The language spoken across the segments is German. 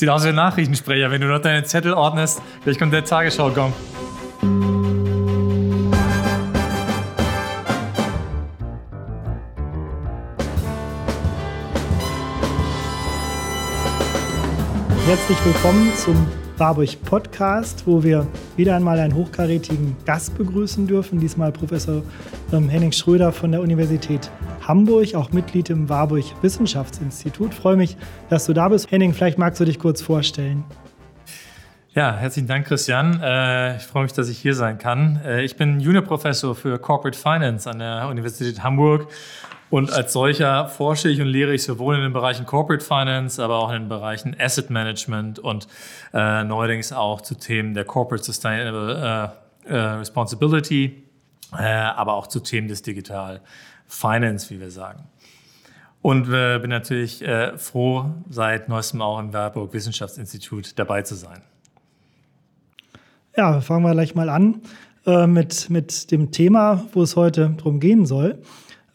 Sieht aus wie ein Nachrichtensprecher, wenn du noch deine Zettel ordnest. Vielleicht kommt der Tagesschau-Gong. Herzlich willkommen zum Warburg Podcast, wo wir wieder einmal einen hochkarätigen Gast begrüßen dürfen. Diesmal Professor ähm, Henning Schröder von der Universität Hamburg, auch Mitglied im Warburg Wissenschaftsinstitut. Freue mich, dass du da bist. Henning, vielleicht magst du dich kurz vorstellen. Ja, herzlichen Dank, Christian. Äh, ich freue mich, dass ich hier sein kann. Äh, ich bin Juniorprofessor für Corporate Finance an der Universität Hamburg und als solcher forsche ich und lehre ich sowohl in den Bereichen Corporate Finance, aber auch in den Bereichen Asset Management und äh, neuerdings auch zu Themen der Corporate Sustainable äh, äh, Responsibility, äh, aber auch zu Themen des Digital Finance, wie wir sagen. Und äh, bin natürlich äh, froh, seit neuestem auch im Warburg Wissenschaftsinstitut dabei zu sein. Ja, fangen wir gleich mal an äh, mit, mit dem Thema, wo es heute drum gehen soll.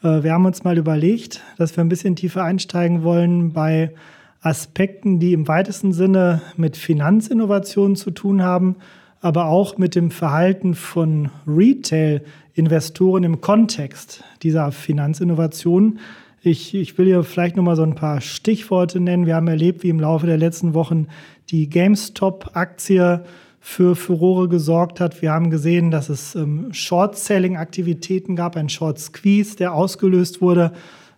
Äh, wir haben uns mal überlegt, dass wir ein bisschen tiefer einsteigen wollen bei Aspekten, die im weitesten Sinne mit Finanzinnovationen zu tun haben, aber auch mit dem Verhalten von Retail-Investoren im Kontext dieser Finanzinnovationen. Ich, ich will hier vielleicht nochmal so ein paar Stichworte nennen. Wir haben erlebt, wie im Laufe der letzten Wochen die GameStop-Aktie für Furore gesorgt hat. Wir haben gesehen, dass es ähm, Short-Selling-Aktivitäten gab, ein Short-Squeeze, der ausgelöst wurde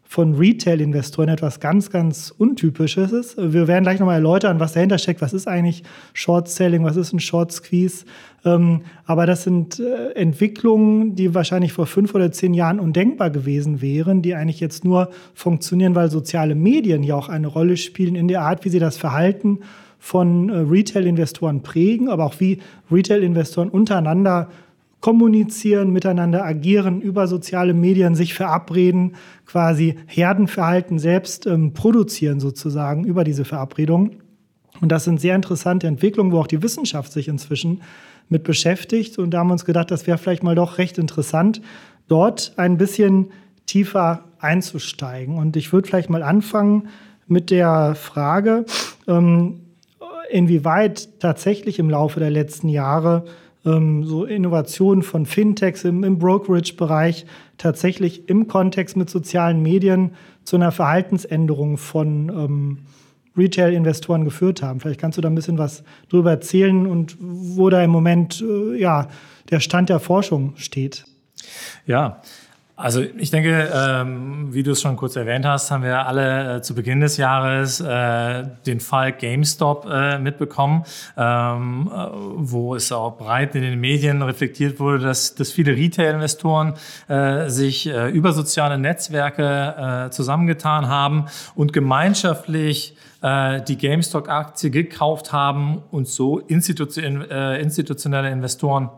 von Retail-Investoren, etwas ganz, ganz Untypisches ist. Wir werden gleich nochmal erläutern, was dahinter steckt. Was ist eigentlich Short-Selling? Was ist ein Short-Squeeze? Ähm, aber das sind äh, Entwicklungen, die wahrscheinlich vor fünf oder zehn Jahren undenkbar gewesen wären, die eigentlich jetzt nur funktionieren, weil soziale Medien ja auch eine Rolle spielen in der Art, wie sie das Verhalten von äh, Retail-Investoren prägen, aber auch wie Retail-Investoren untereinander kommunizieren, miteinander agieren, über soziale Medien sich verabreden, quasi Herdenverhalten selbst ähm, produzieren sozusagen über diese Verabredung. Und das sind sehr interessante Entwicklungen, wo auch die Wissenschaft sich inzwischen mit beschäftigt. Und da haben wir uns gedacht, das wäre vielleicht mal doch recht interessant, dort ein bisschen tiefer einzusteigen. Und ich würde vielleicht mal anfangen mit der Frage, ähm, inwieweit tatsächlich im Laufe der letzten Jahre ähm, so Innovationen von Fintechs im, im Brokerage-Bereich tatsächlich im Kontext mit sozialen Medien zu einer Verhaltensänderung von ähm, Retail-Investoren geführt haben. Vielleicht kannst du da ein bisschen was drüber erzählen und wo da im Moment äh, ja, der Stand der Forschung steht. Ja, also ich denke, ähm, wie du es schon kurz erwähnt hast, haben wir alle äh, zu Beginn des Jahres äh, den Fall GameStop äh, mitbekommen, ähm, äh, wo es auch breit in den Medien reflektiert wurde, dass, dass viele Retail-Investoren äh, sich äh, über soziale Netzwerke zusammengetan haben und gemeinschaftlich die GameStop-Aktie gekauft haben und so institution, institutionelle Investoren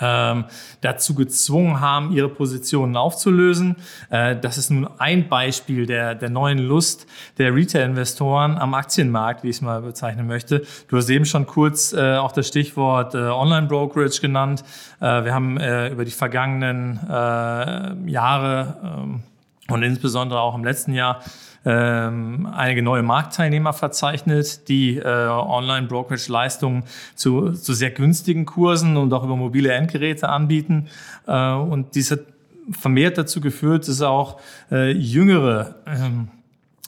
ähm, dazu gezwungen haben, ihre Positionen aufzulösen. Äh, das ist nun ein Beispiel der, der neuen Lust der Retail-Investoren am Aktienmarkt, wie ich es mal bezeichnen möchte. Du hast eben schon kurz äh, auch das Stichwort äh, Online-Brokerage genannt. Äh, wir haben äh, über die vergangenen äh, Jahre ähm, und insbesondere auch im letzten Jahr ähm, einige neue Marktteilnehmer verzeichnet, die äh, Online-Brokerage-Leistungen zu, zu sehr günstigen Kursen und auch über mobile Endgeräte anbieten. Äh, und dies hat vermehrt dazu geführt, dass auch äh, jüngere ähm,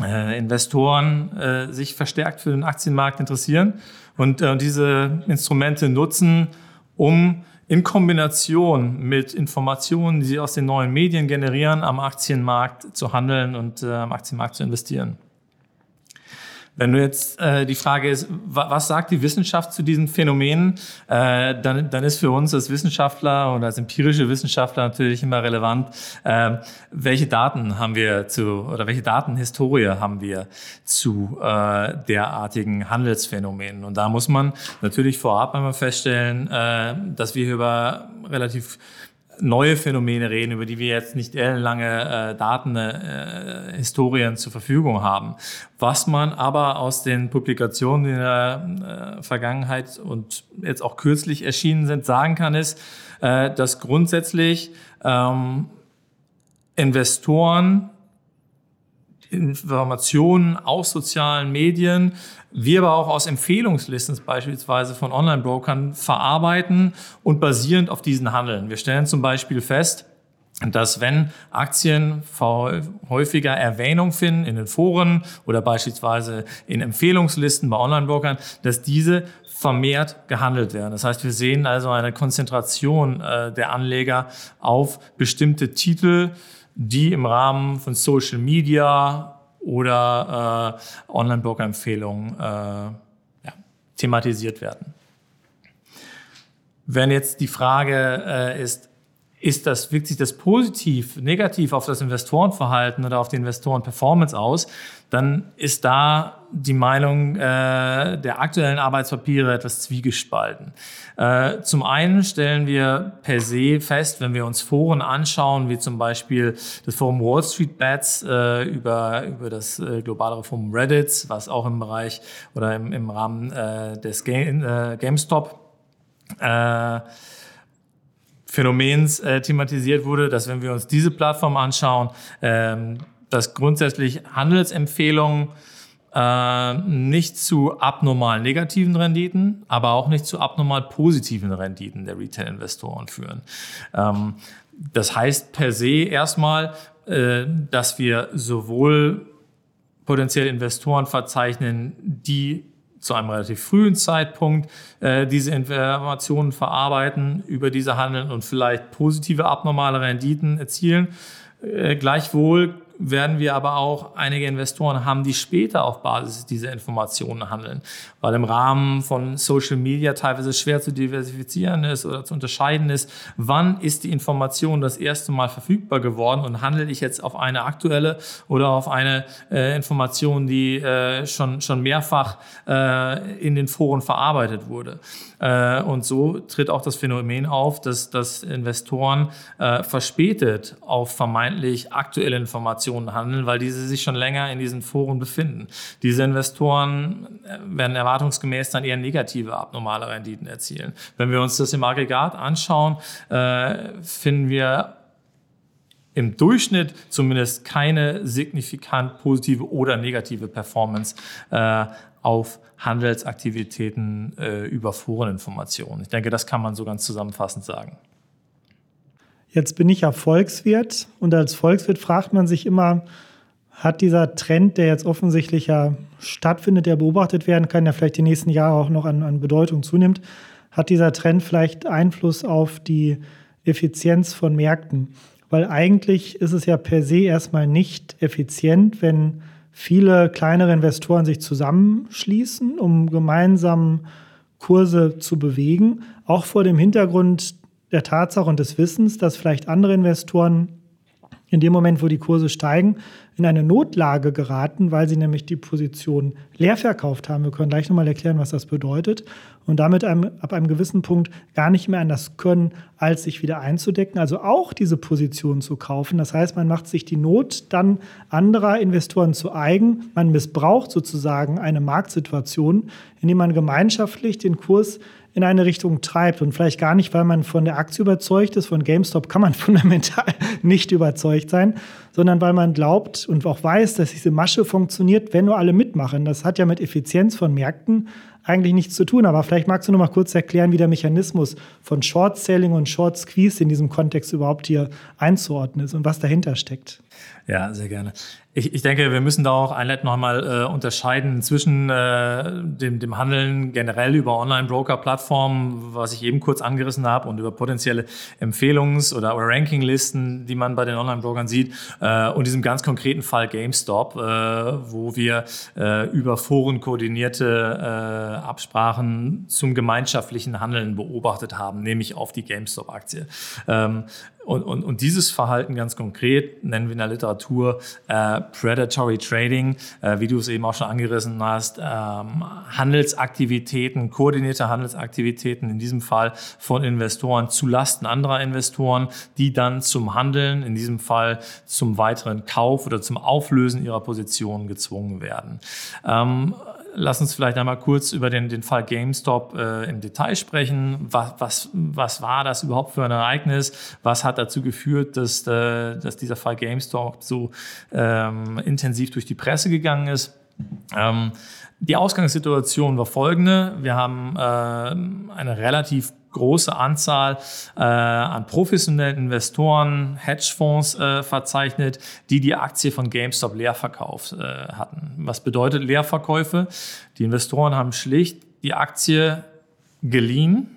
äh, Investoren äh, sich verstärkt für den Aktienmarkt interessieren und äh, diese Instrumente nutzen, um in Kombination mit Informationen, die sie aus den neuen Medien generieren, am Aktienmarkt zu handeln und äh, am Aktienmarkt zu investieren. Wenn du jetzt äh, die Frage ist, was sagt die Wissenschaft zu diesen Phänomenen, äh, dann, dann ist für uns als Wissenschaftler und als empirische Wissenschaftler natürlich immer relevant, äh, welche Daten haben wir zu oder welche Datenhistorie haben wir zu äh, derartigen Handelsphänomenen. Und da muss man natürlich vorab einmal feststellen, äh, dass wir über relativ neue Phänomene reden, über die wir jetzt nicht lange äh, Daten, äh, Historien zur Verfügung haben. Was man aber aus den Publikationen in der äh, Vergangenheit und jetzt auch kürzlich erschienen sind, sagen kann, ist, äh, dass grundsätzlich ähm, Investoren Informationen aus sozialen Medien, wir aber auch aus Empfehlungslisten beispielsweise von Online-Brokern verarbeiten und basierend auf diesen handeln. Wir stellen zum Beispiel fest, dass wenn Aktien häufiger Erwähnung finden in den Foren oder beispielsweise in Empfehlungslisten bei Online-Brokern, dass diese vermehrt gehandelt werden. Das heißt, wir sehen also eine Konzentration äh, der Anleger auf bestimmte Titel, die im Rahmen von Social Media oder äh, Online-Broker-Empfehlungen äh, ja, thematisiert werden. Wenn jetzt die Frage äh, ist, ist das, wirkt sich das positiv, negativ auf das Investorenverhalten oder auf die Investorenperformance aus, dann ist da die Meinung äh, der aktuellen Arbeitspapiere etwas zwiegespalten. Äh, zum einen stellen wir per se fest, wenn wir uns Foren anschauen, wie zum Beispiel das Forum Wall Street Bets äh, über, über das äh, globalere Forum Reddit, was auch im Bereich oder im, im Rahmen äh, des Game, äh, GameStop äh, Phänomens äh, thematisiert wurde, dass wenn wir uns diese Plattform anschauen, ähm, dass grundsätzlich Handelsempfehlungen äh, nicht zu abnormal negativen Renditen, aber auch nicht zu abnormal positiven Renditen der Retail-Investoren führen. Ähm, das heißt per se erstmal, äh, dass wir sowohl potenzielle Investoren verzeichnen, die zu einem relativ frühen Zeitpunkt äh, diese Informationen verarbeiten, über diese handeln und vielleicht positive abnormale Renditen erzielen. Äh, gleichwohl werden wir aber auch einige Investoren haben, die später auf Basis dieser Informationen handeln, weil im Rahmen von Social Media teilweise schwer zu diversifizieren ist oder zu unterscheiden ist, wann ist die Information das erste Mal verfügbar geworden und handle ich jetzt auf eine aktuelle oder auf eine äh, Information, die äh, schon, schon mehrfach äh, in den Foren verarbeitet wurde. Äh, und so tritt auch das Phänomen auf, dass, dass Investoren äh, verspätet auf vermeintlich aktuelle Informationen handeln, weil diese sich schon länger in diesen Foren befinden. Diese Investoren äh, werden erwartungsgemäß dann eher negative, abnormale Renditen erzielen. Wenn wir uns das im Aggregat anschauen, finden wir im Durchschnitt zumindest keine signifikant positive oder negative Performance äh, auf Handelsaktivitäten äh, über Foreninformationen. Ich denke, das kann man so ganz zusammenfassend sagen. Jetzt bin ich ja Volkswirt und als Volkswirt fragt man sich immer, hat dieser Trend, der jetzt offensichtlich ja stattfindet, der beobachtet werden kann, der vielleicht die nächsten Jahre auch noch an, an Bedeutung zunimmt, hat dieser Trend vielleicht Einfluss auf die Effizienz von Märkten? Weil eigentlich ist es ja per se erstmal nicht effizient, wenn viele kleinere Investoren sich zusammenschließen, um gemeinsam Kurse zu bewegen, auch vor dem Hintergrund der Tatsache und des Wissens, dass vielleicht andere Investoren in dem Moment, wo die Kurse steigen, in eine Notlage geraten, weil sie nämlich die Position leer verkauft haben. Wir können gleich nochmal erklären, was das bedeutet. Und damit einem, ab einem gewissen Punkt gar nicht mehr anders können, als sich wieder einzudecken, also auch diese Position zu kaufen. Das heißt, man macht sich die Not dann anderer Investoren zu eigen. Man missbraucht sozusagen eine Marktsituation, indem man gemeinschaftlich den Kurs in eine Richtung treibt. Und vielleicht gar nicht, weil man von der Aktie überzeugt ist. Von GameStop kann man fundamental nicht überzeugt sein, sondern weil man glaubt und auch weiß, dass diese Masche funktioniert, wenn nur alle mitmachen. Das hat ja mit Effizienz von Märkten eigentlich nichts zu tun. Aber vielleicht magst du noch mal kurz erklären, wie der Mechanismus von Short Selling und Short Squeeze in diesem Kontext überhaupt hier einzuordnen ist und was dahinter steckt. Ja, sehr gerne. Ich, ich denke, wir müssen da auch einleitend noch einmal äh, unterscheiden zwischen äh, dem, dem Handeln generell über Online-Broker-Plattformen, was ich eben kurz angerissen habe, und über potenzielle Empfehlungs- oder, oder Rankinglisten, die man bei den Online-Brokern sieht, äh, und diesem ganz konkreten Fall GameStop, äh, wo wir äh, über Foren koordinierte äh, Absprachen zum gemeinschaftlichen Handeln beobachtet haben, nämlich auf die GameStop-Aktie. Ähm, und, und, und dieses Verhalten ganz konkret nennen wir in der Literatur äh, Predatory Trading, äh, wie du es eben auch schon angerissen hast, ähm, Handelsaktivitäten, koordinierte Handelsaktivitäten, in diesem Fall von Investoren zu Lasten anderer Investoren, die dann zum Handeln, in diesem Fall zum weiteren Kauf oder zum Auflösen ihrer Position gezwungen werden. Ähm, lass uns vielleicht einmal kurz über den, den Fall GameStop äh, im Detail sprechen. Was, was, was war das überhaupt für ein Ereignis? Was hat dazu geführt, dass, äh, dass dieser Fall GameStop so ähm, intensiv durch die Presse gegangen ist? Ähm, die Ausgangssituation war folgende. Wir haben äh, eine relativ große Anzahl äh, an professionellen Investoren, Hedgefonds äh, verzeichnet, die die Aktie von GameStop leer verkauft äh, hatten. Was bedeutet Leerverkäufe? Die Investoren haben schlicht die Aktie geliehen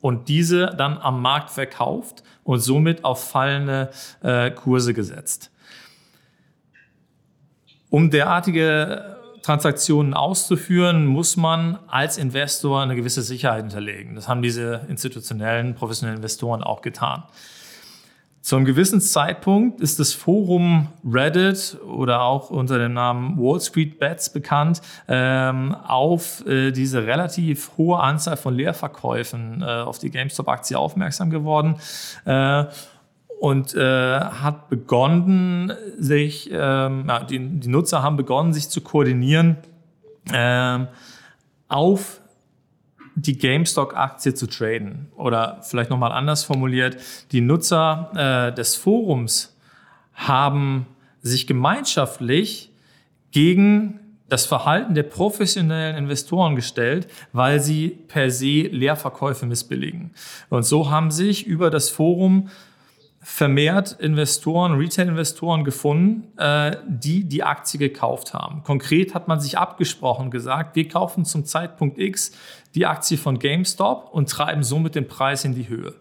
und diese dann am Markt verkauft und somit auf fallende äh, Kurse gesetzt. Um derartige Transaktionen auszuführen, muss man als Investor eine gewisse Sicherheit hinterlegen. Das haben diese institutionellen, professionellen Investoren auch getan. Zu einem gewissen Zeitpunkt ist das Forum Reddit oder auch unter dem Namen Wall Street Bets bekannt, ähm, auf äh, diese relativ hohe Anzahl von Leerverkäufen äh, auf die GameStop-Aktie aufmerksam geworden. Äh, und äh, hat begonnen, sich, ähm, die, die, Nutzer haben begonnen, sich zu koordinieren, ähm, auf die GameStop-Aktie zu traden. Oder vielleicht nochmal anders formuliert, die Nutzer äh, des Forums haben sich gemeinschaftlich gegen das Verhalten der professionellen Investoren gestellt, weil sie per se Leerverkäufe missbilligen. Und so haben sich über das Forum vermehrt Investoren, Retail-Investoren gefunden, äh, die die Aktie gekauft haben. Konkret hat man sich abgesprochen, gesagt, wir kaufen zum Zeitpunkt X die Aktie von GameStop und treiben somit den Preis in die Höhe.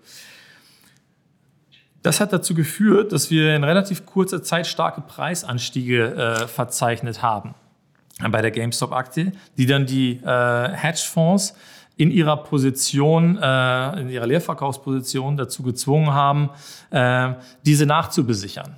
Das hat dazu geführt, dass wir in relativ kurzer Zeit starke Preisanstiege äh, verzeichnet haben bei der GameStop-Aktie, die dann die äh, Hedgefonds in ihrer Position, äh, in ihrer Leerverkaufsposition dazu gezwungen haben, äh, diese nachzubesichern.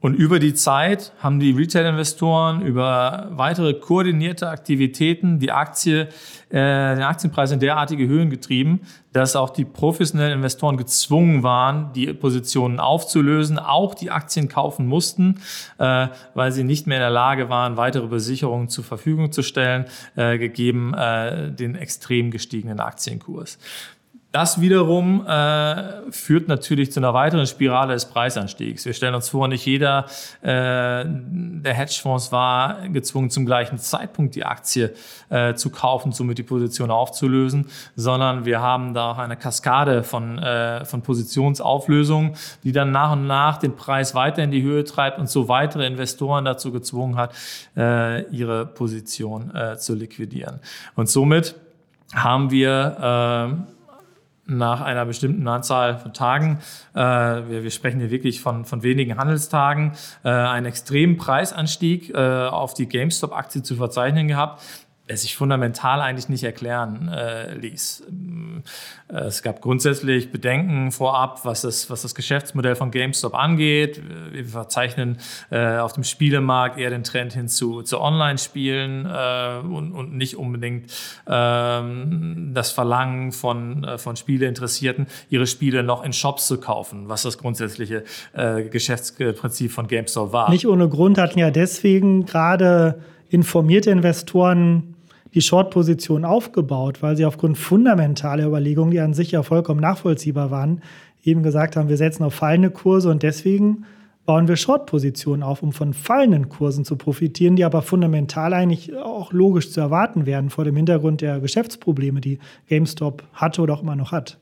Und über die Zeit haben die Retail-Investoren über weitere koordinierte Aktivitäten die Aktie, äh, den Aktienpreis in derartige Höhen getrieben, dass auch die professionellen Investoren gezwungen waren, die Positionen aufzulösen, auch die Aktien kaufen mussten, äh, weil sie nicht mehr in der Lage waren, weitere Besicherungen zur Verfügung zu stellen, äh, gegeben äh, den extrem gestiegenen Aktienkurs. Das wiederum äh, führt natürlich zu einer weiteren Spirale des Preisanstiegs. Wir stellen uns vor, nicht jeder äh, der Hedgefonds war gezwungen, zum gleichen Zeitpunkt die Aktie äh, zu kaufen, somit die Position aufzulösen, sondern wir haben da auch eine Kaskade von, äh, von Positionsauflösungen, die dann nach und nach den Preis weiter in die Höhe treibt und so weitere Investoren dazu gezwungen hat, äh, ihre Position äh, zu liquidieren. Und somit haben wir äh, nach einer bestimmten Anzahl von Tagen, äh, wir, wir sprechen hier wirklich von, von wenigen Handelstagen, äh, einen extremen Preisanstieg äh, auf die GameStop-Aktie zu verzeichnen gehabt, der sich fundamental eigentlich nicht erklären äh, ließ. Äh, es gab grundsätzlich Bedenken vorab, was das, was das Geschäftsmodell von GameStop angeht. Wir verzeichnen äh, auf dem Spielemarkt eher den Trend hin zu, zu Online-Spielen äh, und, und nicht unbedingt ähm, das Verlangen von, äh, von Spieleinteressierten, ihre Spiele noch in Shops zu kaufen, was das grundsätzliche äh, Geschäftsprinzip von GameStop war. Nicht ohne Grund hatten ja deswegen gerade informierte Investoren die Short-Position aufgebaut, weil sie aufgrund fundamentaler Überlegungen, die an sich ja vollkommen nachvollziehbar waren, eben gesagt haben, wir setzen auf fallende Kurse und deswegen bauen wir Short-Positionen auf, um von fallenden Kursen zu profitieren, die aber fundamental eigentlich auch logisch zu erwarten werden vor dem Hintergrund der Geschäftsprobleme, die GameStop hatte oder auch immer noch hat.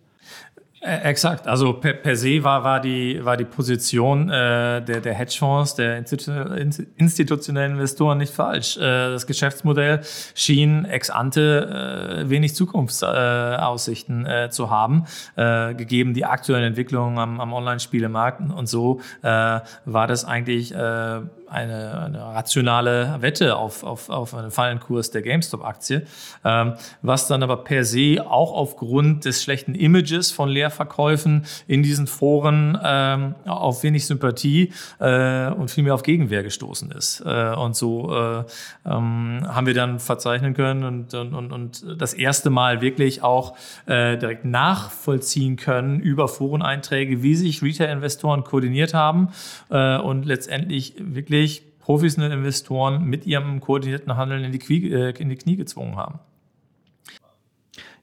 Äh, exakt, also per, per se war, war, die, war die Position äh, der, der Hedgefonds, der institutionellen Investoren nicht falsch. Äh, das Geschäftsmodell schien ex ante äh, wenig Zukunftsaussichten äh, zu haben, äh, gegeben die aktuellen Entwicklungen am, am Online-Spielemarkt. Und so äh, war das eigentlich äh, eine, eine rationale Wette auf, auf, auf einen fallenden Kurs der GameStop-Aktie, ähm, was dann aber per se auch aufgrund des schlechten Images von Leerverkäufen in diesen Foren ähm, auf wenig Sympathie äh, und vielmehr auf Gegenwehr gestoßen ist. Äh, und so äh, ähm, haben wir dann verzeichnen können und, und, und, und das erste Mal wirklich auch äh, direkt nachvollziehen können über Foreneinträge, wie sich Retail-Investoren koordiniert haben äh, und letztendlich wirklich wirklich professionelle Investoren mit ihrem koordinierten Handeln in die, Knie, äh, in die Knie gezwungen haben.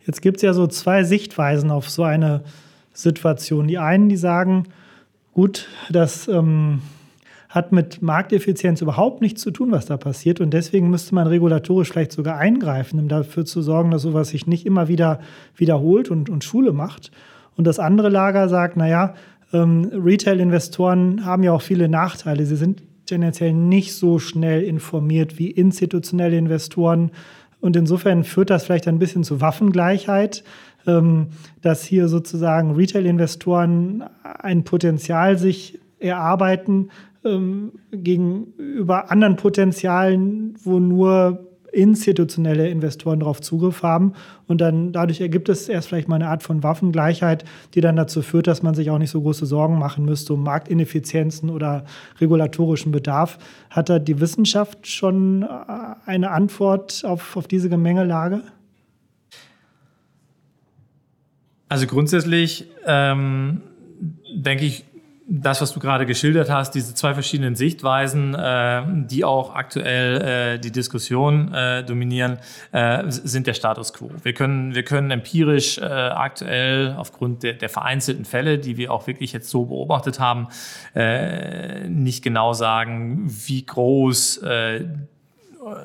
Jetzt gibt es ja so zwei Sichtweisen auf so eine Situation. Die einen, die sagen, gut, das ähm, hat mit Markteffizienz überhaupt nichts zu tun, was da passiert. Und deswegen müsste man regulatorisch vielleicht sogar eingreifen, um dafür zu sorgen, dass sowas sich nicht immer wieder wiederholt und, und Schule macht. Und das andere Lager sagt, naja, ähm, Retail-Investoren haben ja auch viele Nachteile. Sie sind tendenziell nicht so schnell informiert wie institutionelle Investoren. Und insofern führt das vielleicht ein bisschen zu Waffengleichheit, ähm, dass hier sozusagen Retail-Investoren ein Potenzial sich erarbeiten ähm, gegenüber anderen Potenzialen, wo nur institutionelle Investoren darauf Zugriff haben. Und dann dadurch ergibt es erst vielleicht mal eine Art von Waffengleichheit, die dann dazu führt, dass man sich auch nicht so große Sorgen machen müsste um Marktineffizienzen oder regulatorischen Bedarf. Hat da die Wissenschaft schon äh, eine Antwort auf, auf diese Gemengelage? Also grundsätzlich ähm, denke ich, das, was du gerade geschildert hast, diese zwei verschiedenen Sichtweisen, äh, die auch aktuell äh, die Diskussion äh, dominieren, äh, sind der Status quo. Wir können, wir können empirisch äh, aktuell aufgrund der, der vereinzelten Fälle, die wir auch wirklich jetzt so beobachtet haben, äh, nicht genau sagen, wie groß äh,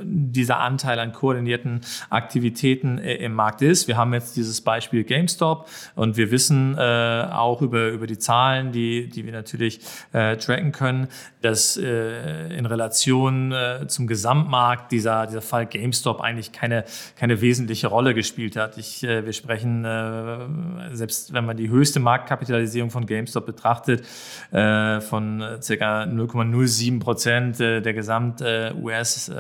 dieser Anteil an koordinierten Aktivitäten äh, im Markt ist. Wir haben jetzt dieses Beispiel GameStop und wir wissen äh, auch über, über die Zahlen, die, die wir natürlich äh, tracken können, dass äh, in Relation äh, zum Gesamtmarkt dieser, dieser Fall GameStop eigentlich keine, keine wesentliche Rolle gespielt hat. Ich, äh, wir sprechen, selbst wenn man die höchste Marktkapitalisierung von GameStop betrachtet, von ca. 0,07 Prozent der Gesamt-US-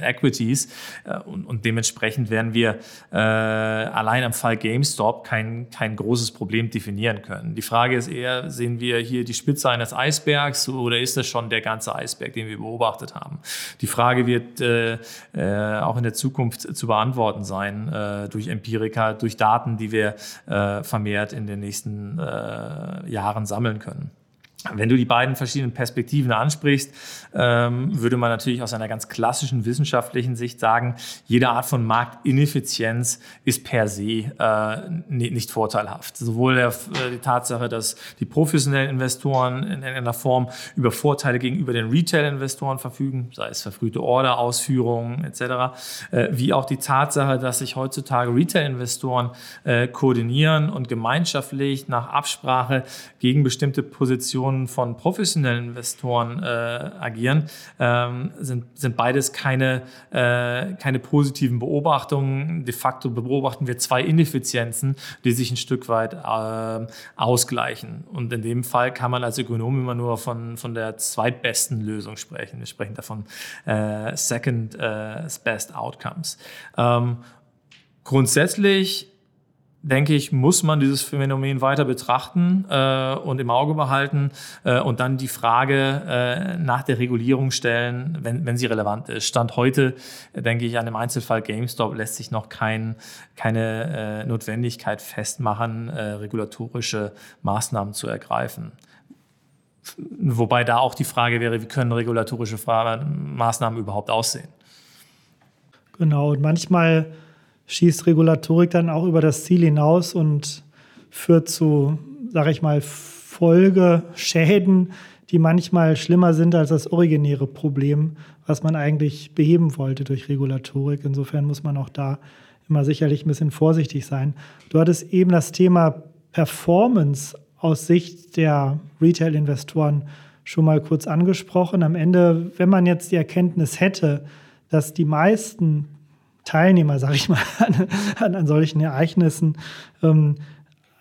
äh, Equities. Äh, und, und, dementsprechend werden wir äh, allein am Fall GameStop kein, kein großes Problem definieren können. Die Frage ist eher, sehen wir hier die Spitze eines Eisbergs oder ist das schon der ganze Eisberg, den wir beobachtet haben? Die Frage wird äh, äh, auch in der Zukunft zu beantworten sein äh, durch Empirika, durch Daten, die wir äh, vermehrt in den nächsten äh, Jahren sammeln können. Wenn du die beiden verschiedenen Perspektiven ansprichst, ähm, würde man natürlich aus einer ganz klassischen wissenschaftlichen Sicht sagen, jede Art von Marktineffizienz ist per se äh, nicht vorteilhaft. Sowohl äh, die Tatsache, dass die professionellen Investoren in, einer Form über Vorteile gegenüber den Retail-Investoren verfügen, sei es verfrühte Orderausführungen etc., äh, wie auch die Tatsache, dass sich heutzutage Retail-Investoren koordinieren und gemeinschaftlich nach Absprache gegen bestimmte Positionen Positionen von professionellen Investoren äh, agieren, ähm, sind, sind beides keine, äh, keine positiven Beobachtungen. De facto beobachten wir zwei Ineffizienzen, die sich ein Stück weit äh, ausgleichen. Und in dem Fall kann man als Ökonom immer nur von, von der zweitbesten Lösung sprechen. Wir sprechen davon äh, Second äh, Best Outcomes. Ähm, grundsätzlich denke ich, muss man dieses Phänomen weiter betrachten äh, und im Auge behalten äh, und dann die Frage äh, nach der Regulierung stellen, wenn, wenn sie relevant ist. Stand heute, äh, denke ich, an dem Einzelfall GameStop lässt sich noch kein, keine äh, Notwendigkeit festmachen, äh, regulatorische Maßnahmen zu ergreifen. Wobei da auch die Frage wäre, wie können regulatorische Maßnahmen überhaupt aussehen? Genau, und manchmal schießt Regulatorik dann auch über das Ziel hinaus und führt zu, sage ich mal, Folgeschäden, die manchmal schlimmer sind als das originäre Problem, was man eigentlich beheben wollte durch Regulatorik. Insofern muss man auch da immer sicherlich ein bisschen vorsichtig sein. Du hattest eben das Thema Performance aus Sicht der Retail-Investoren schon mal kurz angesprochen. Am Ende, wenn man jetzt die Erkenntnis hätte, dass die meisten Teilnehmer, sage ich mal, an, an, solchen Ereignissen ähm,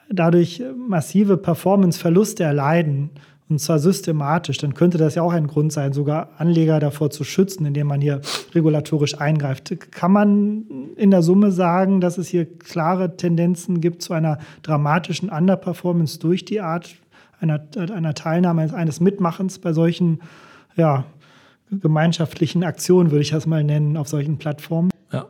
dadurch massive Performance-Verluste erleiden, und zwar systematisch, dann könnte das ja auch ein Grund sein, sogar Anleger davor zu schützen, indem man hier regulatorisch eingreift. Kann man in der Summe sagen, dass es hier klare Tendenzen gibt zu einer dramatischen Underperformance durch die Art einer, einer Teilnahme, eines Mitmachens bei solchen ja, gemeinschaftlichen Aktionen, würde ich das mal nennen, auf solchen Plattformen? Ja.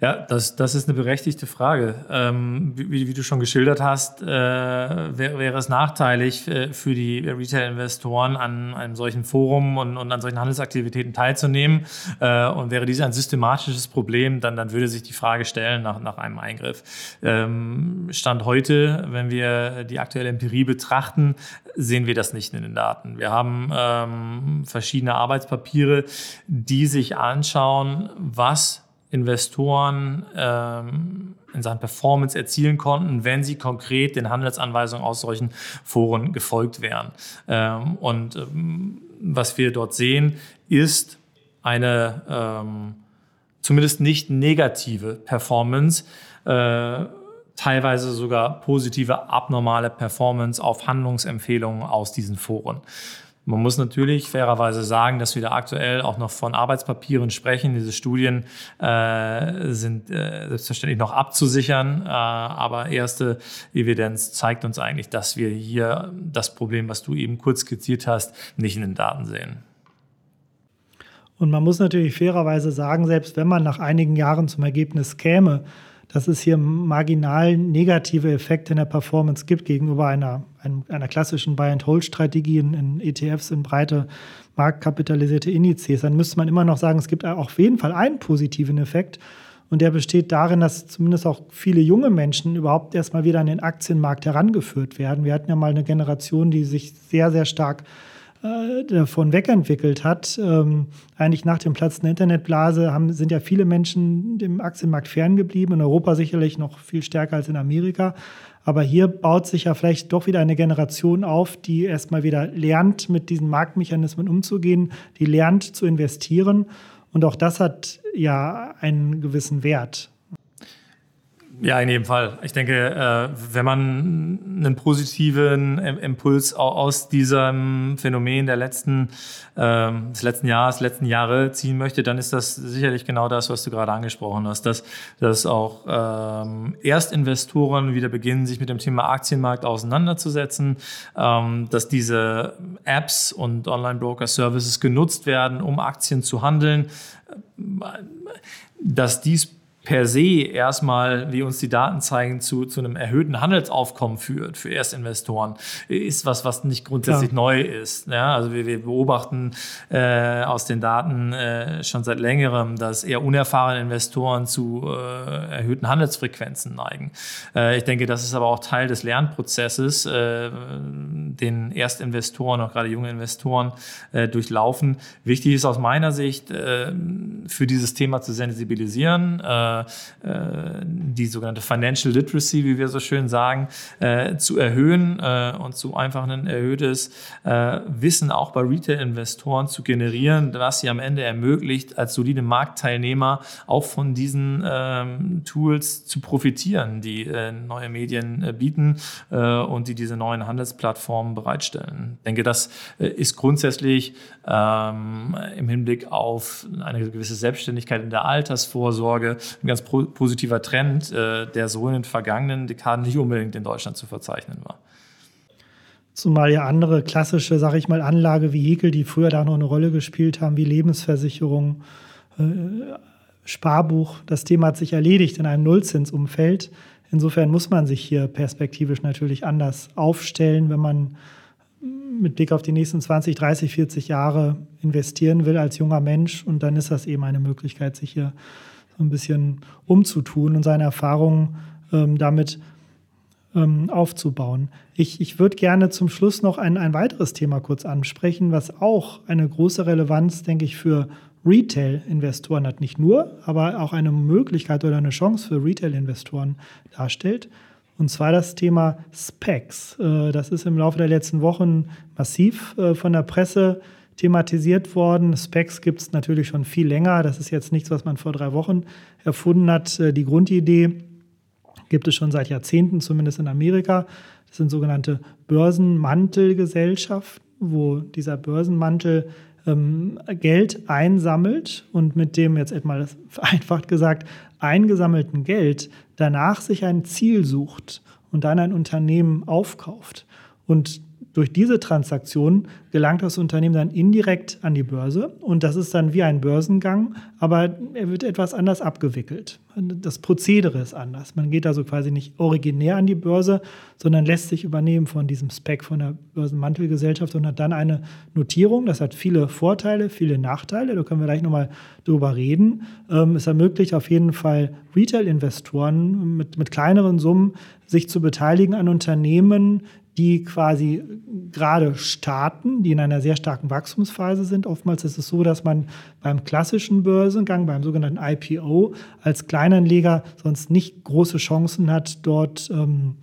Ja, das, das ist eine berechtigte Frage. Ähm, wie, wie, du schon geschildert hast, äh, wäre, wäre es nachteilig äh, für die Retail-Investoren, an einem solchen Forum und, und an solchen Handelsaktivitäten teilzunehmen. Äh, und wäre dies ein systematisches Problem, dann, dann würde sich die Frage stellen nach, nach einem Eingriff. Ähm, Stand heute, wenn wir die aktuelle Empirie betrachten, sehen wir das nicht in den Daten. Wir haben ähm, verschiedene Arbeitspapiere, die sich anschauen, was Investoren ähm, in Sachen Performance erzielen konnten, wenn sie konkret den Handelsanweisungen aus solchen Foren gefolgt wären. Ähm, und ähm, was wir dort sehen, ist eine ähm, zumindest nicht negative Performance, äh, teilweise sogar positive abnormale Performance auf Handlungsempfehlungen aus diesen Foren. Man muss natürlich fairerweise sagen, dass wir da aktuell auch noch von Arbeitspapieren sprechen. Diese Studien äh, sind äh, selbstverständlich noch abzusichern, äh, aber erste Evidenz zeigt uns eigentlich, dass wir hier das Problem, was du eben kurz skizziert hast, nicht in den Daten sehen. Und man muss natürlich fairerweise sagen, selbst wenn man nach einigen Jahren zum Ergebnis käme, dass es hier marginal negative Effekte in der Performance gibt gegenüber einer, einer klassischen Buy-and-Hold-Strategie in, in, ETFs, in breite marktkapitalisierte Indizes, dann müsste man immer noch sagen, es gibt auf jeden Fall einen positiven Effekt. Und der besteht darin, dass zumindest auch viele junge Menschen überhaupt erstmal wieder an den Aktienmarkt herangeführt werden. Wir hatten ja mal eine Generation, die sich sehr, sehr stark äh, davon wegentwickelt hat. Ähm, eigentlich nach dem Platz der Internetblase haben, sind ja viele Menschen dem Aktienmarkt ferngeblieben, in Europa sicherlich noch viel stärker als in Amerika. Aber hier baut sich ja vielleicht doch wieder eine Generation auf, die erstmal wieder lernt, mit diesen Marktmechanismen umzugehen, die lernt zu investieren. Und auch das hat ja einen gewissen Wert. Ja, in jedem Fall. Ich denke, äh, wenn man einen positiven Impuls aus diesem Phänomen der letzten, ähm, des letzten Jahres, letzten Jahre ziehen möchte, dann ist das sicherlich genau das, was du gerade angesprochen hast, dass, dass auch ähm, Erstinvestoren wieder beginnen, sich mit dem Thema Aktienmarkt auseinanderzusetzen, ähm, dass diese Apps und Online-Broker-Services genutzt werden, um Aktien zu handeln, dass dies per se erstmal, wie uns die Daten zeigen, zu, zu einem erhöhten Handelsaufkommen führt für Erstinvestoren, ist was, was nicht grundsätzlich ja. neu ist. Ja, also wir, wir beobachten äh, aus den Daten äh, schon seit längerem, dass eher unerfahrene Investoren zu äh, erhöhten Handelsfrequenzen neigen. Äh, ich denke, das ist aber auch Teil des Lernprozesses, äh, den Erstinvestoren, auch gerade junge Investoren äh, durchlaufen. Wichtig ist aus meiner Sicht, für dieses Thema zu sensibilisieren. Äh, die sogenannte Financial Literacy, wie wir so schön sagen, äh, zu erhöhen äh, und zu einfach ein erhöhtes äh, Wissen auch bei Retail-Investoren zu generieren, was sie am Ende ermöglicht, als solide Marktteilnehmer auch von diesen ähm, Tools zu profitieren, die äh, neue Medien bieten und die diese neuen Handelsplattformen bereitstellen. Ich denke, das ist grundsätzlich ähm, im Hinblick auf eine gewisse Selbstständigkeit in der Altersvorsorge ein ganz positiver Trend, äh, der so in den vergangenen Dekaden nicht unbedingt in Deutschland zu verzeichnen war. Zumal ja andere klassische, sage ich mal, Anlagevehikel, die früher da noch eine Rolle gespielt haben, wie Lebensversicherung, äh, Sparbuch, das Thema hat sich erledigt in einem Nullzinsumfeld. Insofern muss man sich hier perspektivisch natürlich anders aufstellen, wenn man mit Blick auf die nächsten 20, 30, 40 Jahre investieren will als junger Mensch. Und dann ist das eben eine Möglichkeit, sich hier ein bisschen umzutun und seine Erfahrungen ähm, damit ähm, aufzubauen. Ich, ich würde gerne zum Schluss noch ein, ein weiteres Thema kurz ansprechen, was auch eine große Relevanz, denke ich, für Retail-Investoren hat. Nicht nur, aber auch eine Möglichkeit oder eine Chance für Retail-Investoren darstellt. Und zwar das Thema Specs. Äh, das ist im Laufe der letzten Wochen massiv äh, von der Presse thematisiert worden. Specs gibt es natürlich schon viel länger. Das ist jetzt nichts, was man vor drei Wochen erfunden hat. Äh, die Grundidee gibt es schon seit Jahrzehnten, zumindest in Amerika. Das sind sogenannte Börsenmantelgesellschaften, wo dieser Börsenmantel ähm, Geld einsammelt und mit dem, jetzt etwas vereinfacht gesagt, eingesammelten Geld danach sich ein Ziel sucht und dann ein Unternehmen aufkauft. Und durch diese Transaktion gelangt das Unternehmen dann indirekt an die Börse und das ist dann wie ein Börsengang, aber er wird etwas anders abgewickelt. Das Prozedere ist anders. Man geht also quasi nicht originär an die Börse, sondern lässt sich übernehmen von diesem Spec von der Börsenmantelgesellschaft und hat dann eine Notierung. Das hat viele Vorteile, viele Nachteile. Da können wir gleich nochmal drüber reden. Ähm, es ermöglicht auf jeden Fall Retail-Investoren mit, mit kleineren Summen sich zu beteiligen an Unternehmen, die quasi gerade starten, die in einer sehr starken Wachstumsphase sind. Oftmals ist es so, dass man beim klassischen Börsengang, beim sogenannten IPO, als Kleinanleger sonst nicht große Chancen hat, dort ähm,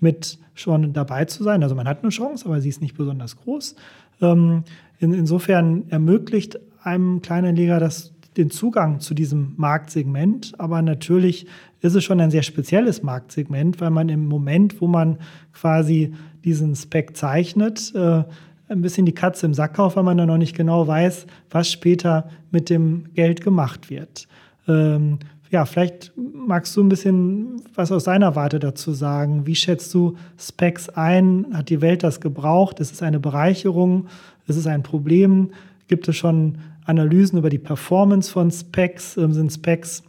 mit schon dabei zu sein. Also man hat eine Chance, aber sie ist nicht besonders groß. Ähm, in, insofern ermöglicht einem Kleinanleger das den Zugang zu diesem Marktsegment, aber natürlich ist es schon ein sehr spezielles Marktsegment, weil man im Moment, wo man quasi diesen Spec zeichnet, äh, ein bisschen die Katze im Sack kauft, weil man dann noch nicht genau weiß, was später mit dem Geld gemacht wird. Ähm, ja, vielleicht magst du ein bisschen was aus deiner Warte dazu sagen. Wie schätzt du Specs ein? Hat die Welt das gebraucht? Ist es eine Bereicherung? Ist es ein Problem? Gibt es schon Analysen über die Performance von Specs? Ähm, sind Specs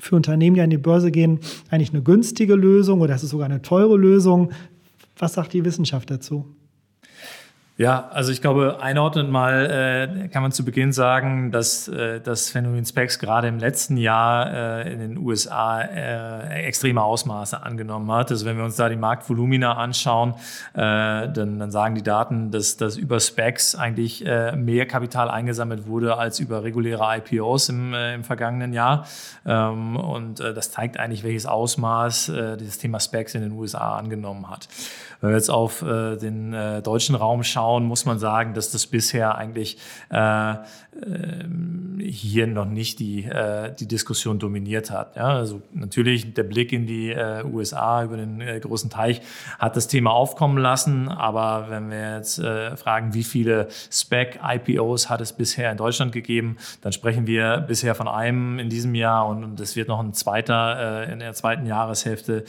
für Unternehmen, die an die Börse gehen, eigentlich eine günstige Lösung oder ist es sogar eine teure Lösung? Was sagt die Wissenschaft dazu? Ja, also ich glaube, einordnend mal äh, kann man zu Beginn sagen, dass äh, das Phänomen Specs gerade im letzten Jahr äh, in den USA äh, extreme Ausmaße angenommen hat. Also wenn wir uns da die Marktvolumina anschauen, äh, dann, dann sagen die Daten, dass, dass über Specs eigentlich äh, mehr Kapital eingesammelt wurde als über reguläre IPOs im, im vergangenen Jahr. Ähm, und das zeigt eigentlich, welches Ausmaß dieses Thema Specs in den USA angenommen hat. Wenn wir jetzt auf den deutschen Raum schauen, muss man sagen, dass das bisher eigentlich äh, hier noch nicht die, äh, die Diskussion dominiert hat. Ja, also natürlich der Blick in die äh, USA über den äh, großen Teich hat das Thema aufkommen lassen, aber wenn wir jetzt fragen, wie viele Spec-IPOs hat es bisher in Deutschland gegeben, dann sprechen wir bisher von einem in diesem Jahr und es wird noch ein zweiter in der zweiten Jahreshälfte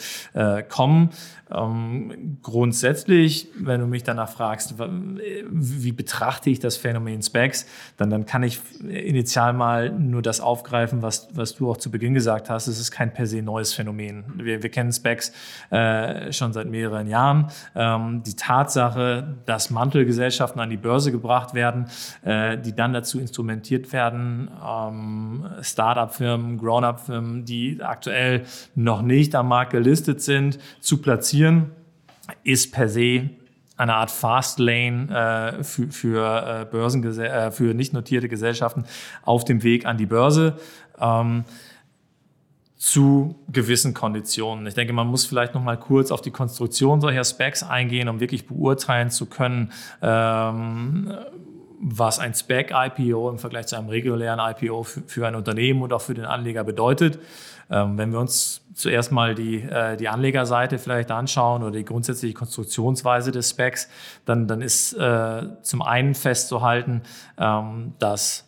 kommen. Ähm, grundsätzlich, wenn du mich danach fragst, wie betrachte ich das Phänomen Specs, dann, dann kann ich initial mal nur das aufgreifen, was, was du auch zu Beginn gesagt hast. Es ist kein per se neues Phänomen. Wir, wir kennen Specs äh, schon seit mehreren Jahren. Ähm, die Tatsache, dass Mantelgesellschaften an die Börse gebracht werden, äh, die dann dazu instrumentiert werden, ähm, Start-up-Firmen, Grown-up-Firmen, die aktuell noch nicht am Markt gelistet sind, zu platzieren, ist per se eine Art Fastlane äh, für, für, äh, Börsengese äh, für nicht notierte Gesellschaften auf dem Weg an die Börse. Ähm, zu gewissen Konditionen. Ich denke, man muss vielleicht noch mal kurz auf die Konstruktion solcher Specs eingehen, um wirklich beurteilen zu können, ähm, was ein Spec-IPO im Vergleich zu einem regulären IPO für, ein Unternehmen und auch für den Anleger bedeutet. Ähm, wenn wir uns zuerst mal die, äh, die Anlegerseite vielleicht anschauen oder die grundsätzliche Konstruktionsweise des Specs, dann, dann ist äh, zum einen festzuhalten, ähm, dass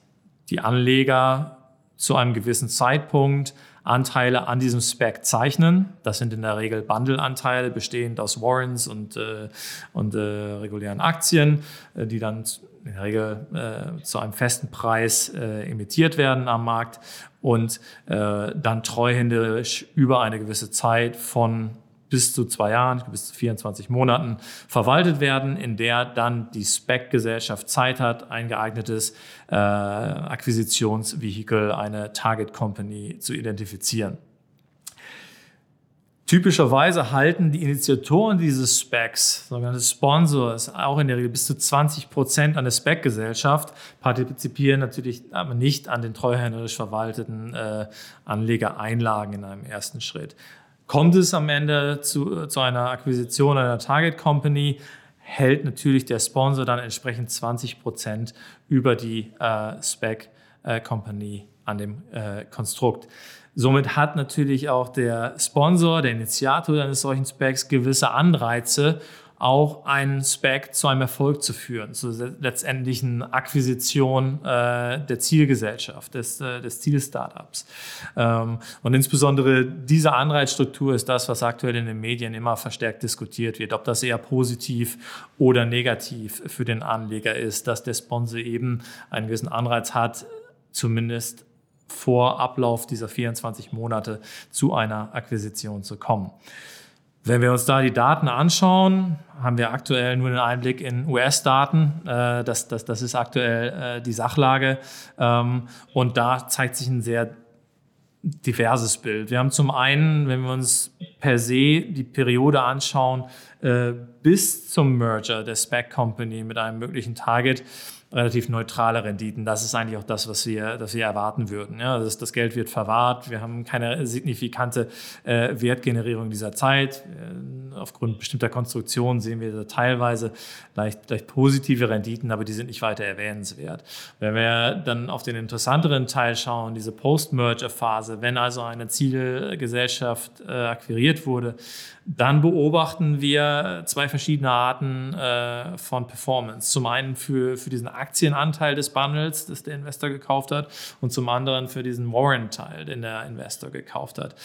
die Anleger zu einem gewissen Zeitpunkt Anteile an diesem Spec zeichnen. Das sind in der Regel Bundle-Anteile, bestehend aus Warrants und, äh, und äh, regulären Aktien, äh, die dann in der Regel äh, zu einem festen Preis äh, emittiert werden am Markt und äh, dann treuhänderisch über eine gewisse Zeit von bis zu zwei Jahren, bis zu 24 Monaten verwaltet werden, in der dann die Spec-Gesellschaft Zeit hat, ein geeignetes äh, Akquisitionsvehikel, eine Target Company zu identifizieren. Typischerweise halten die Initiatoren dieses Specs, sogenannte Sponsors, auch in der Regel bis zu 20 Prozent an der Spec-Gesellschaft, partizipieren natürlich aber nicht an den treuhänderisch verwalteten äh, Anlegereinlagen in einem ersten Schritt. Kommt es am Ende zu, zu einer Akquisition einer Target Company, hält natürlich der Sponsor dann entsprechend 20 Prozent über die äh, Spec äh, Company an dem äh, Konstrukt. Somit hat natürlich auch der Sponsor, der Initiator eines solchen Specs gewisse Anreize, auch einen Spec zu einem Erfolg zu führen, zur letztendlichen Akquisition äh, der Zielgesellschaft, des, äh, des Zielstartups. Ähm, und insbesondere diese Anreizstruktur ist das, was aktuell in den Medien immer verstärkt diskutiert wird, ob das eher positiv oder negativ für den Anleger ist, dass der Sponsor eben einen gewissen Anreiz hat, zumindest vor Ablauf dieser 24 Monate zu einer Akquisition zu kommen. Wenn wir uns da die Daten anschauen, haben wir aktuell nur einen Einblick in US-Daten. Äh, das, das, das ist aktuell äh, die Sachlage. Ähm, und da zeigt sich ein sehr diverses Bild. Wir haben zum einen, wenn wir uns per se die Periode anschauen, äh, bis zum Merger der Spec Company mit einem möglichen Target, relativ neutrale Renditen. Das ist eigentlich auch das, was wir, das wir erwarten würden. Ja, das, das Geld wird verwahrt. Wir haben keine signifikante äh, Wertgenerierung dieser Zeit. Äh, aufgrund bestimmter Konstruktionen sehen wir teilweise leicht, leicht positive Renditen, aber die sind nicht weiter erwähnenswert. Wenn wir dann auf den interessanteren Teil schauen, diese Post-Merger-Phase, wenn also eine Zielgesellschaft äh, akquiriert wurde, dann beobachten wir zwei verschiedene Arten äh, von Performance. Zum einen für, für diesen Aktienanteil des Bundles, das der Investor gekauft hat, und zum anderen für diesen Warrant-Teil, den der Investor gekauft hat.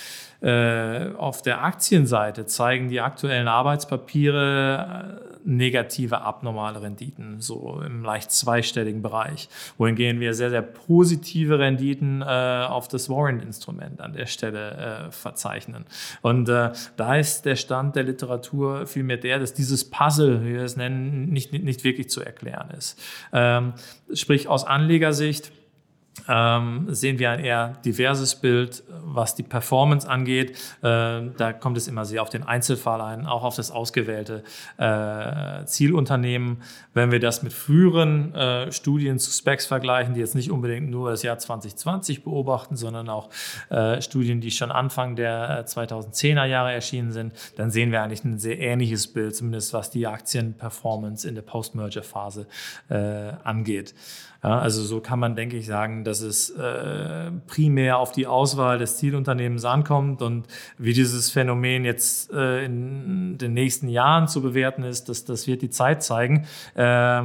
Äh, auf der Aktienseite zeigen die aktuellen Arbeitspapiere äh, negative abnormale Renditen, so im leicht zweistelligen Bereich. Wohingegen wir sehr, sehr positive Renditen äh, auf das Warrant-Instrument an der Stelle äh, verzeichnen. Und äh, da ist der Stand der Literatur vielmehr der, dass dieses Puzzle, wie wir es nennen, nicht, nicht wirklich zu erklären ist. Ähm, sprich aus Anlegersicht, ähm, sehen wir ein eher diverses Bild, was die Performance angeht. Äh, da kommt es immer sehr auf den Einzelfall ein, auch auf das ausgewählte äh, Zielunternehmen. Wenn wir das mit früheren äh, Studien zu Specs vergleichen, die jetzt nicht unbedingt nur das Jahr 2020 beobachten, sondern auch äh, Studien, die schon Anfang der 2010er äh, Jahre erschienen sind, dann sehen wir eigentlich ein sehr ähnliches Bild, zumindest was die Aktienperformance in der Post-Merger-Phase äh, angeht. Ja, also so kann man, denke ich, sagen, dass es äh, primär auf die Auswahl des Zielunternehmens ankommt und wie dieses Phänomen jetzt äh, in den nächsten Jahren zu bewerten ist, das, das wird die Zeit zeigen. Äh,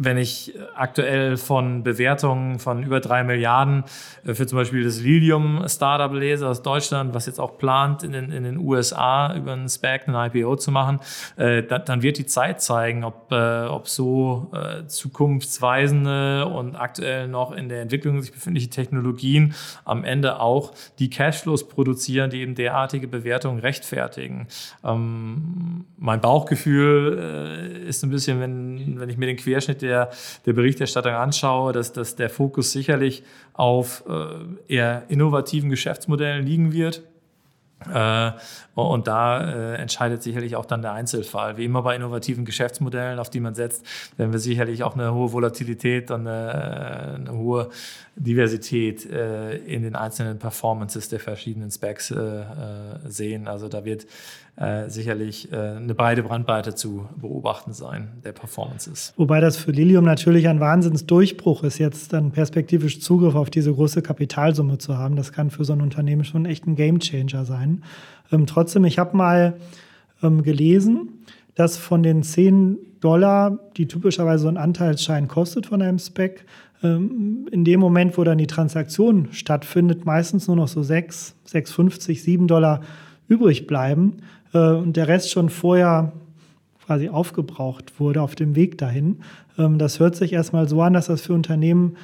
wenn ich aktuell von Bewertungen von über drei Milliarden äh, für zum Beispiel das Lilium-Startup lese aus Deutschland, was jetzt auch plant, in den, in den USA über einen SPAC ein IPO zu machen, äh, dann wird die Zeit zeigen, ob, äh, ob so äh, zukunftsweisende und aktuell noch in der Entwicklung sich befindliche Technologien am Ende auch die Cashflows produzieren, die eben derartige Bewertungen rechtfertigen. Ähm, mein Bauchgefühl äh, ist ein bisschen, wenn, wenn ich mir den Querschnitt der, der Berichterstattung anschaue, dass, dass der Fokus sicherlich auf äh, eher innovativen Geschäftsmodellen liegen wird. Äh, und da äh, entscheidet sicherlich auch dann der Einzelfall. Wie immer bei innovativen Geschäftsmodellen, auf die man setzt, werden wir sicherlich auch eine hohe Volatilität und eine, eine hohe Diversität äh, in den einzelnen Performances der verschiedenen Specs äh, äh, sehen. Also da wird äh, sicherlich eine breite Brandbreite zu beobachten sein, der Performances. Wobei das für Lilium natürlich ein Wahnsinnsdurchbruch ist, jetzt dann perspektivisch Zugriff auf diese große Kapitalsumme zu haben. Das kann für so ein Unternehmen schon echt ein Gamechanger sein. Ähm, trotzdem, ich habe mal ähm, gelesen, dass von den 10 Dollar, die typischerweise so ein Anteilsschein kostet von einem Spec, ähm, in dem Moment, wo dann die Transaktion stattfindet, meistens nur noch so 6, 6,50, 7 Dollar übrig bleiben äh, und der Rest schon vorher quasi aufgebraucht wurde auf dem Weg dahin. Ähm, das hört sich erstmal so an, dass das für Unternehmen,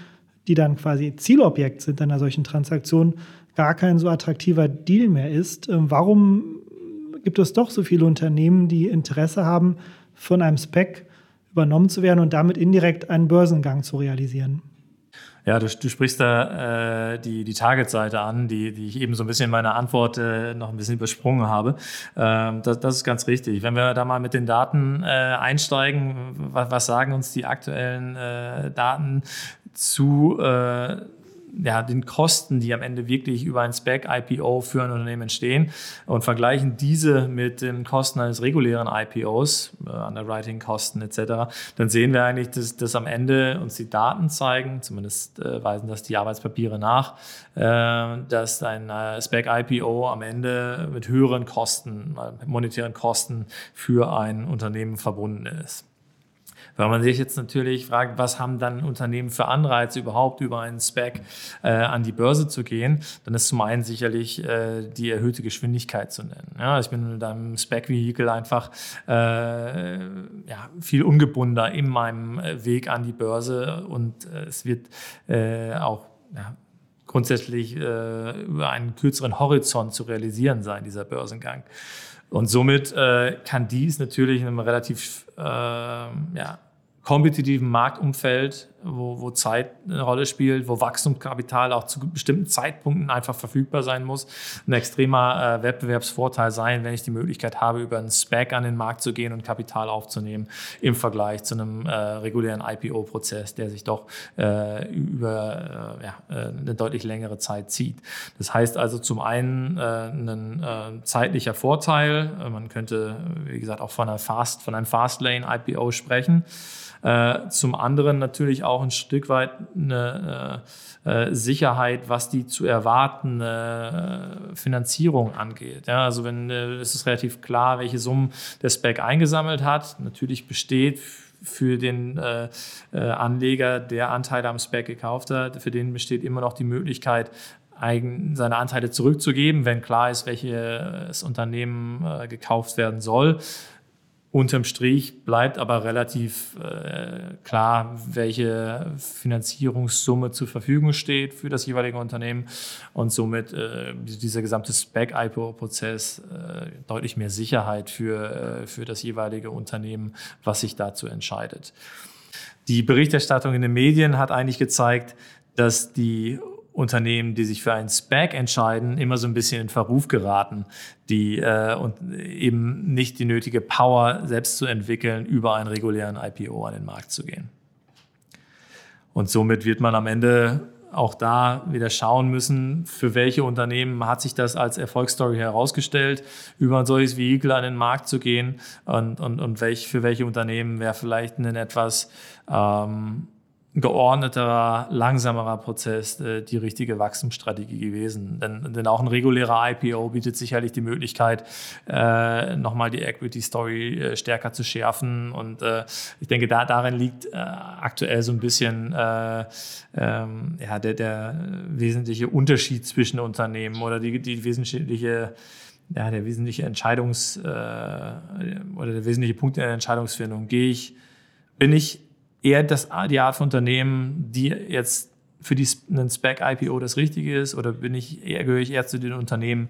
die dann quasi Zielobjekt sind einer solchen Transaktion, gar kein so attraktiver Deal mehr ist. Ähm, warum gibt es doch so viele Unternehmen, die Interesse haben, von einem Spec übernommen zu werden und damit indirekt einen Börsengang zu realisieren? Ja, du, du sprichst da äh, die, die Target-Seite an, die, die ich eben so ein bisschen in meiner Antwort äh, noch ein bisschen übersprungen habe. Ähm, das, das ist ganz richtig. Wenn wir da mal mit den Daten äh, einsteigen, was, was sagen uns die aktuellen äh, Daten zu äh, ja, den Kosten, die am Ende wirklich über ein Spec-IPO für ein Unternehmen entstehen und vergleichen diese mit den Kosten eines regulären IPOs, äh, Underwriting-Kosten etc., dann sehen wir eigentlich, dass, dass am Ende uns die Daten zeigen, zumindest äh, weisen das die Arbeitspapiere nach, äh, dass ein äh, Spec-IPO am Ende mit höheren Kosten, äh, monetären Kosten für ein Unternehmen verbunden ist. Wenn man sich jetzt natürlich fragt, was haben dann Unternehmen für Anreize überhaupt über einen Spec äh, an die Börse zu gehen, dann ist zum einen sicherlich äh, die erhöhte Geschwindigkeit zu nennen. Ja, ich bin mit einem Spec-Vehikel einfach äh, ja, viel ungebundener in meinem äh, Weg an die Börse und äh, es wird äh, auch ja, grundsätzlich äh, über einen kürzeren Horizont zu realisieren sein, dieser Börsengang. Und somit äh, kann dies natürlich in einem relativ äh, ja, kompetitiven Marktumfeld, wo, wo Zeit eine Rolle spielt, wo Wachstumskapital auch zu bestimmten Zeitpunkten einfach verfügbar sein muss, ein extremer äh, Wettbewerbsvorteil sein, wenn ich die Möglichkeit habe, über einen SPAC an den Markt zu gehen und Kapital aufzunehmen im Vergleich zu einem äh, regulären IPO-Prozess, der sich doch äh, über äh, ja, äh, eine deutlich längere Zeit zieht. Das heißt also zum einen äh, ein zeitlicher Vorteil, man könnte, wie gesagt, auch von, einer Fast, von einem Fastlane-IPO sprechen. Zum anderen natürlich auch ein Stück weit eine äh, äh, Sicherheit, was die zu erwartende Finanzierung angeht. Ja, also wenn es ist relativ klar, welche Summen der SPAC eingesammelt hat. Natürlich besteht für den äh, Anleger, der Anteile am SPAC gekauft hat, für den besteht immer noch die Möglichkeit, eigen, seine Anteile zurückzugeben, wenn klar ist, welches Unternehmen äh, gekauft werden soll. Unterm Strich bleibt aber relativ äh, klar, welche Finanzierungssumme zur Verfügung steht für das jeweilige Unternehmen und somit äh, dieser gesamte Spec-IPO-Prozess äh, deutlich mehr Sicherheit für, äh, für das jeweilige Unternehmen, was sich dazu entscheidet. Die Berichterstattung in den Medien hat eigentlich gezeigt, dass die Unternehmen, die sich für einen SPAC entscheiden, immer so ein bisschen in Verruf geraten, die äh, und eben nicht die nötige Power selbst zu entwickeln, über einen regulären IPO an den Markt zu gehen. Und somit wird man am Ende auch da wieder schauen müssen, für welche Unternehmen hat sich das als Erfolgsstory herausgestellt, über ein solches Vehikel an den Markt zu gehen und, und, und welch, für welche Unternehmen wäre vielleicht ein etwas ähm, geordneterer, langsamerer Prozess äh, die richtige Wachstumsstrategie gewesen. Denn, denn auch ein regulärer IPO bietet sicherlich die Möglichkeit, äh, nochmal die Equity Story äh, stärker zu schärfen. Und äh, ich denke, da, darin liegt äh, aktuell so ein bisschen äh, ähm, ja, der, der wesentliche Unterschied zwischen Unternehmen oder die, die wesentliche ja, der wesentliche Entscheidungs- äh, oder der wesentliche Punkt in der Entscheidungsfindung. Gehe ich, bin ich eher das, die Art von Unternehmen, die jetzt für die, einen Spec-IPO das Richtige ist? Oder bin ich eher, gehöre ich eher zu den Unternehmen,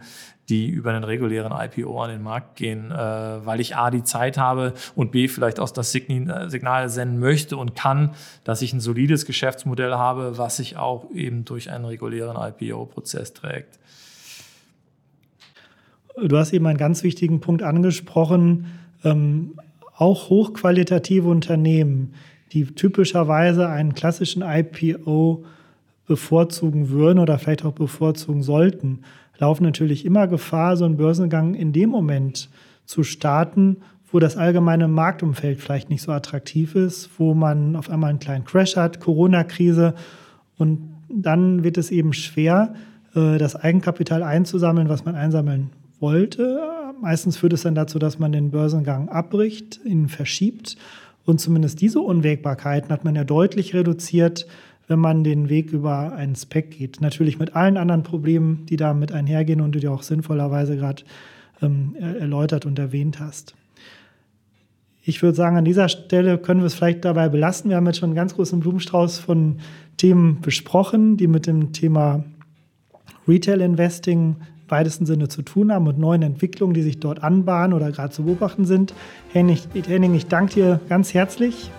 die über einen regulären IPO an den Markt gehen, äh, weil ich A, die Zeit habe und B, vielleicht auch das Signal, Signal senden möchte und kann, dass ich ein solides Geschäftsmodell habe, was sich auch eben durch einen regulären IPO-Prozess trägt. Du hast eben einen ganz wichtigen Punkt angesprochen. Ähm, auch hochqualitative Unternehmen, die typischerweise einen klassischen IPO bevorzugen würden oder vielleicht auch bevorzugen sollten, laufen natürlich immer Gefahr, so einen Börsengang in dem Moment zu starten, wo das allgemeine Marktumfeld vielleicht nicht so attraktiv ist, wo man auf einmal einen kleinen Crash hat, Corona-Krise und dann wird es eben schwer, äh, das Eigenkapital einzusammeln, was man einsammeln wollte. Meistens führt es dann dazu, dass man den Börsengang abbricht, ihn verschiebt und zumindest diese Unwägbarkeiten hat man ja deutlich reduziert, wenn man den Weg über einen Spec geht. Natürlich mit allen anderen Problemen, die damit einhergehen und die du auch sinnvollerweise gerade ähm, erläutert und erwähnt hast. Ich würde sagen, an dieser Stelle können wir es vielleicht dabei belassen. Wir haben jetzt schon einen ganz großen Blumenstrauß von Themen besprochen, die mit dem Thema Retail Investing weitesten Sinne zu tun haben und neuen Entwicklungen, die sich dort anbahnen oder gerade zu beobachten sind. Henning, Henning, ich danke dir ganz herzlich,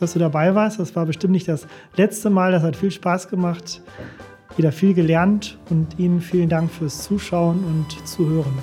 dass du dabei warst. Das war bestimmt nicht das letzte Mal. Das hat viel Spaß gemacht, wieder viel gelernt und Ihnen vielen Dank fürs Zuschauen und Zuhören.